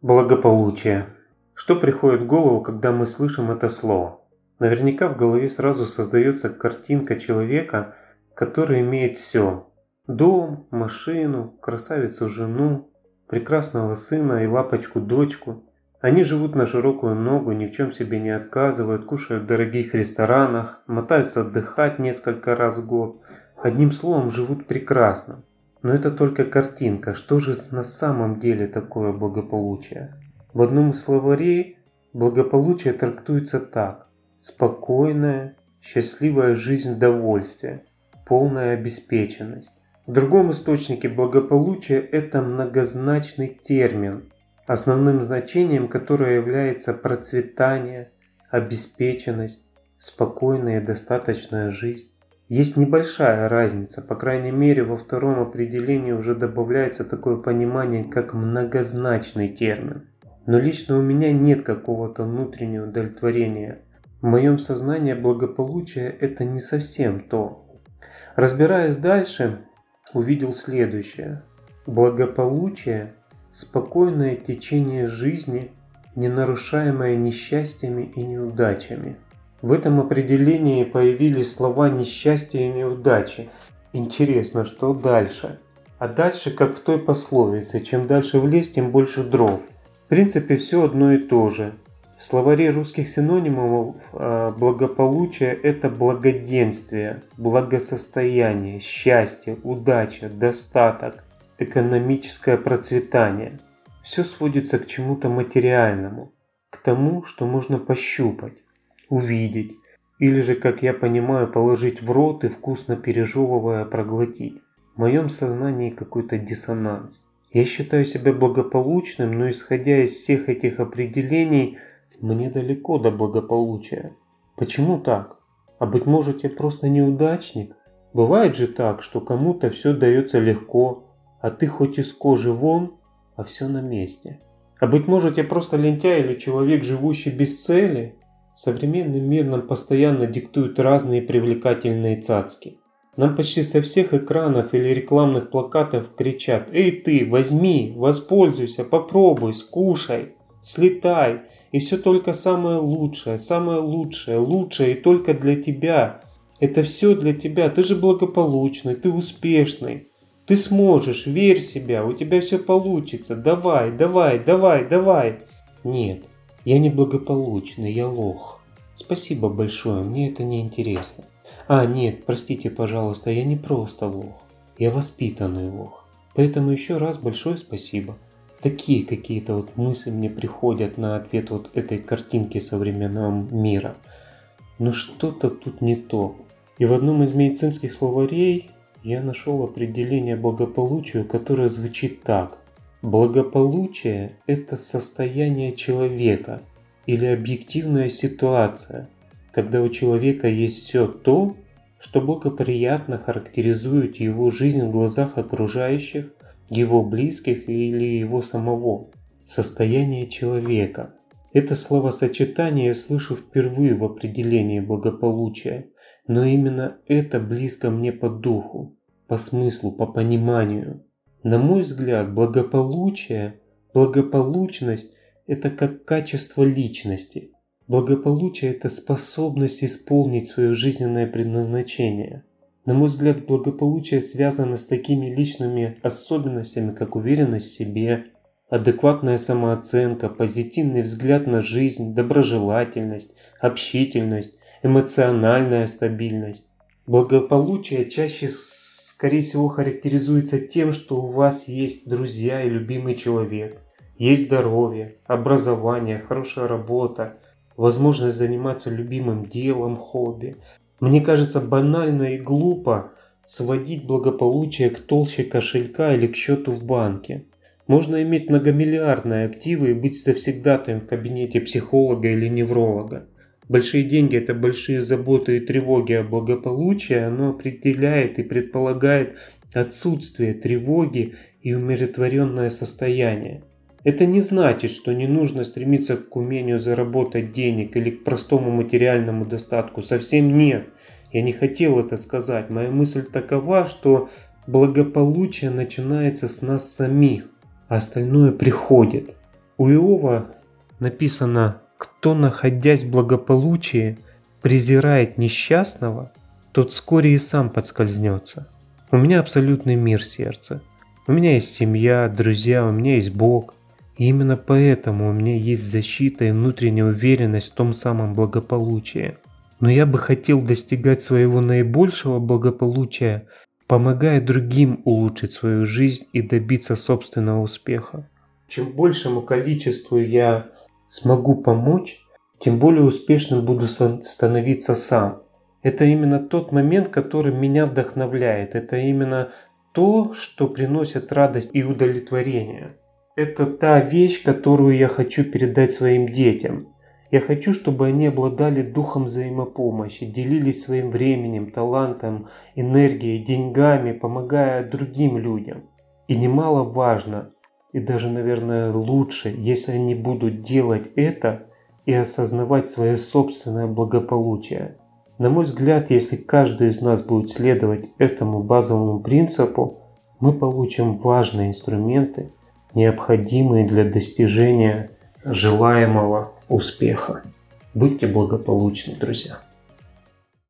Благополучие. Что приходит в голову, когда мы слышим это слово? Наверняка в голове сразу создается картинка человека, который имеет все. Дом, машину, красавицу жену, прекрасного сына и лапочку дочку. Они живут на широкую ногу, ни в чем себе не отказывают, кушают в дорогих ресторанах, мотаются отдыхать несколько раз в год. Одним словом, живут прекрасно. Но это только картинка. Что же на самом деле такое благополучие? В одном из словарей благополучие трактуется так. Спокойная, счастливая жизнь в полная обеспеченность. В другом источнике благополучие – это многозначный термин, основным значением которого является процветание, обеспеченность, спокойная и достаточная жизнь. Есть небольшая разница, по крайней мере во втором определении уже добавляется такое понимание, как многозначный термин. Но лично у меня нет какого-то внутреннего удовлетворения. В моем сознании благополучие это не совсем то. Разбираясь дальше, увидел следующее. Благополучие – спокойное течение жизни, не нарушаемое несчастьями и неудачами – в этом определении появились слова несчастья и неудачи. Интересно, что дальше? А дальше, как в той пословице, чем дальше в лес, тем больше дров. В принципе, все одно и то же. В словаре русских синонимов а, благополучие – это благоденствие, благосостояние, счастье, удача, достаток, экономическое процветание. Все сводится к чему-то материальному, к тому, что можно пощупать увидеть, или же, как я понимаю, положить в рот и вкусно пережевывая проглотить. В моем сознании какой-то диссонанс. Я считаю себя благополучным, но исходя из всех этих определений, мне далеко до благополучия. Почему так? А быть может я просто неудачник? Бывает же так, что кому-то все дается легко, а ты хоть из кожи вон, а все на месте. А быть может я просто лентяй или человек, живущий без цели? Современный мир нам постоянно диктуют разные привлекательные цацки. Нам почти со всех экранов или рекламных плакатов кричат «Эй ты, возьми, воспользуйся, попробуй, скушай, слетай». И все только самое лучшее, самое лучшее, лучшее и только для тебя. Это все для тебя, ты же благополучный, ты успешный. Ты сможешь, верь в себя, у тебя все получится. Давай, давай, давай, давай. Нет, я не благополучный, я лох. Спасибо большое, мне это не интересно. А, нет, простите, пожалуйста, я не просто лох. Я воспитанный лох. Поэтому еще раз большое спасибо. Такие какие-то вот мысли мне приходят на ответ вот этой картинки современного мира. Но что-то тут не то. И в одном из медицинских словарей я нашел определение благополучию, которое звучит так. Благополучие – это состояние человека или объективная ситуация, когда у человека есть все то, что благоприятно характеризует его жизнь в глазах окружающих, его близких или его самого. Состояние человека. Это словосочетание я слышу впервые в определении благополучия, но именно это близко мне по духу, по смыслу, по пониманию. На мой взгляд, благополучие, благополучность – это как качество личности. Благополучие – это способность исполнить свое жизненное предназначение. На мой взгляд, благополучие связано с такими личными особенностями, как уверенность в себе, адекватная самооценка, позитивный взгляд на жизнь, доброжелательность, общительность, эмоциональная стабильность. Благополучие чаще скорее всего, характеризуется тем, что у вас есть друзья и любимый человек, есть здоровье, образование, хорошая работа, возможность заниматься любимым делом, хобби. Мне кажется банально и глупо сводить благополучие к толще кошелька или к счету в банке. Можно иметь многомиллиардные активы и быть завсегдатаем в кабинете психолога или невролога. Большие деньги – это большие заботы и тревоги о благополучии, оно определяет и предполагает отсутствие тревоги и умиротворенное состояние. Это не значит, что не нужно стремиться к умению заработать денег или к простому материальному достатку. Совсем нет. Я не хотел это сказать. Моя мысль такова, что благополучие начинается с нас самих, а остальное приходит. У Иова написано, кто, находясь в благополучии, презирает несчастного, тот вскоре и сам подскользнется. У меня абсолютный мир сердца. У меня есть семья, друзья, у меня есть Бог. И именно поэтому у меня есть защита и внутренняя уверенность в том самом благополучии. Но я бы хотел достигать своего наибольшего благополучия, помогая другим улучшить свою жизнь и добиться собственного успеха. Чем большему количеству я смогу помочь, тем более успешным буду становиться сам. Это именно тот момент, который меня вдохновляет. Это именно то, что приносит радость и удовлетворение. Это та вещь, которую я хочу передать своим детям. Я хочу, чтобы они обладали духом взаимопомощи, делились своим временем, талантом, энергией, деньгами, помогая другим людям. И немаловажно, и даже, наверное, лучше, если они будут делать это и осознавать свое собственное благополучие. На мой взгляд, если каждый из нас будет следовать этому базовому принципу, мы получим важные инструменты, необходимые для достижения желаемого успеха. Будьте благополучны, друзья!